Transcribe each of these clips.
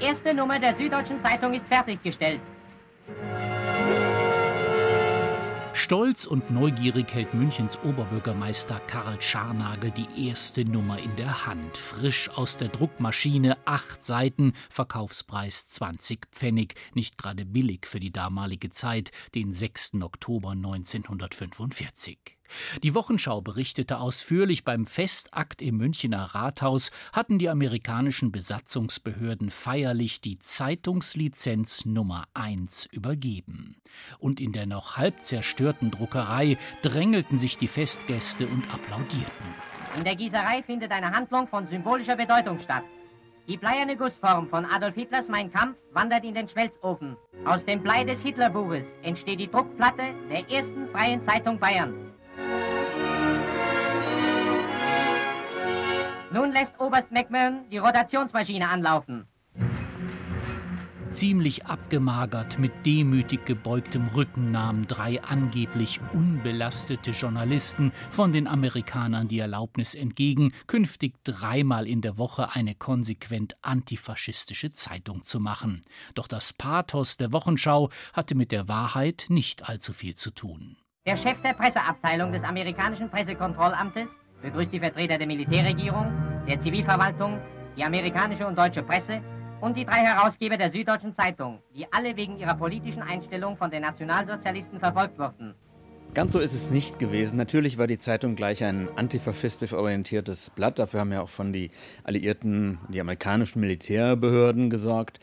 erste Nummer der Süddeutschen Zeitung ist fertiggestellt. Stolz und neugierig hält Münchens Oberbürgermeister Karl Scharnagel die erste Nummer in der Hand. Frisch aus der Druckmaschine, acht Seiten, Verkaufspreis 20 Pfennig. Nicht gerade billig für die damalige Zeit, den 6. Oktober 1945. Die Wochenschau berichtete ausführlich, beim Festakt im Münchner Rathaus hatten die amerikanischen Besatzungsbehörden feierlich die Zeitungslizenz Nummer 1 übergeben. Und in der noch halb zerstörten Druckerei drängelten sich die Festgäste und applaudierten. In der Gießerei findet eine Handlung von symbolischer Bedeutung statt. Die bleierne Gussform von Adolf Hitlers Mein Kampf wandert in den Schmelzofen. Aus dem Blei des Hitlerbuches entsteht die Druckplatte der ersten freien Zeitung Bayerns. Nun lässt Oberst McMahon die Rotationsmaschine anlaufen. Ziemlich abgemagert, mit demütig gebeugtem Rücken nahmen drei angeblich unbelastete Journalisten von den Amerikanern die Erlaubnis entgegen, künftig dreimal in der Woche eine konsequent antifaschistische Zeitung zu machen. Doch das Pathos der Wochenschau hatte mit der Wahrheit nicht allzu viel zu tun. Der Chef der Presseabteilung des amerikanischen Pressekontrollamtes begrüßt die Vertreter der Militärregierung, der Zivilverwaltung, die amerikanische und deutsche Presse und die drei Herausgeber der Süddeutschen Zeitung, die alle wegen ihrer politischen Einstellung von den Nationalsozialisten verfolgt wurden. Ganz so ist es nicht gewesen. Natürlich war die Zeitung gleich ein antifaschistisch orientiertes Blatt. Dafür haben ja auch schon die alliierten, die amerikanischen Militärbehörden gesorgt.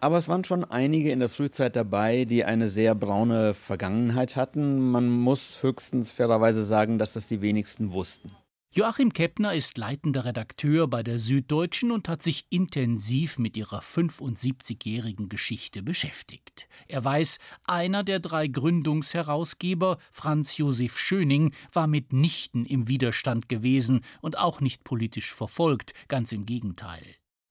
Aber es waren schon einige in der Frühzeit dabei, die eine sehr braune Vergangenheit hatten. Man muss höchstens fairerweise sagen, dass das die wenigsten wussten. Joachim Keppner ist leitender Redakteur bei der Süddeutschen und hat sich intensiv mit ihrer 75-jährigen Geschichte beschäftigt. Er weiß, einer der drei Gründungsherausgeber, Franz Josef Schöning, war mitnichten im Widerstand gewesen und auch nicht politisch verfolgt, ganz im Gegenteil.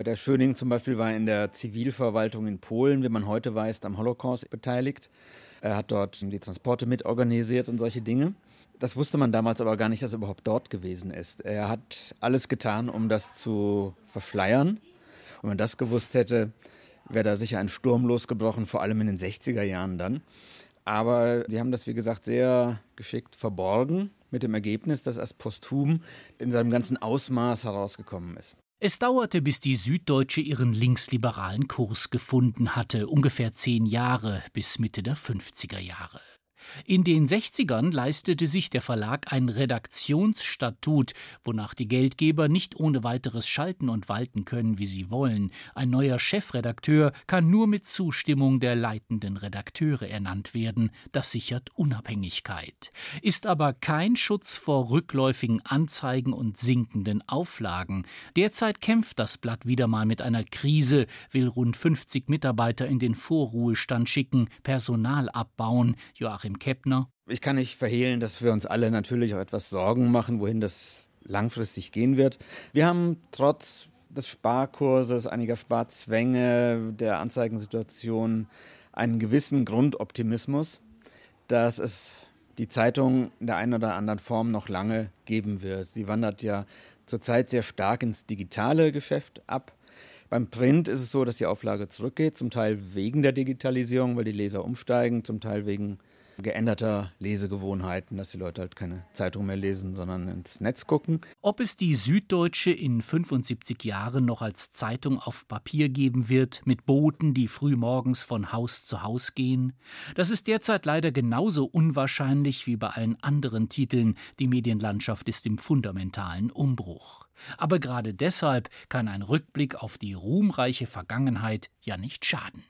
Der Schöning zum Beispiel war in der Zivilverwaltung in Polen, wie man heute weiß, am Holocaust beteiligt. Er hat dort die Transporte mitorganisiert und solche Dinge. Das wusste man damals aber gar nicht, dass er überhaupt dort gewesen ist. Er hat alles getan, um das zu verschleiern. Und wenn man das gewusst hätte, wäre da sicher ein Sturm losgebrochen, vor allem in den 60er Jahren dann. Aber die haben das, wie gesagt, sehr geschickt verborgen, mit dem Ergebnis, dass erst posthum in seinem ganzen Ausmaß herausgekommen ist. Es dauerte, bis die Süddeutsche ihren linksliberalen Kurs gefunden hatte, ungefähr zehn Jahre bis Mitte der 50er Jahre. In den 60ern leistete sich der Verlag ein Redaktionsstatut, wonach die Geldgeber nicht ohne weiteres schalten und walten können, wie sie wollen. Ein neuer Chefredakteur kann nur mit Zustimmung der leitenden Redakteure ernannt werden. Das sichert Unabhängigkeit. Ist aber kein Schutz vor rückläufigen Anzeigen und sinkenden Auflagen. Derzeit kämpft das Blatt wieder mal mit einer Krise, will rund 50 Mitarbeiter in den Vorruhestand schicken, Personal abbauen. Joachim Joachim Keppner. Ich kann nicht verhehlen, dass wir uns alle natürlich auch etwas Sorgen machen, wohin das langfristig gehen wird. Wir haben trotz des Sparkurses, einiger Sparzwänge, der Anzeigensituation einen gewissen Grundoptimismus, dass es die Zeitung in der einen oder anderen Form noch lange geben wird. Sie wandert ja zurzeit sehr stark ins digitale Geschäft ab. Beim Print ist es so, dass die Auflage zurückgeht, zum Teil wegen der Digitalisierung, weil die Leser umsteigen, zum Teil wegen geänderter Lesegewohnheiten, dass die Leute halt keine Zeitung mehr lesen, sondern ins Netz gucken. Ob es die Süddeutsche in 75 Jahren noch als Zeitung auf Papier geben wird, mit Boten, die frühmorgens von Haus zu Haus gehen, das ist derzeit leider genauso unwahrscheinlich wie bei allen anderen Titeln. Die Medienlandschaft ist im fundamentalen Umbruch. Aber gerade deshalb kann ein Rückblick auf die ruhmreiche Vergangenheit ja nicht schaden.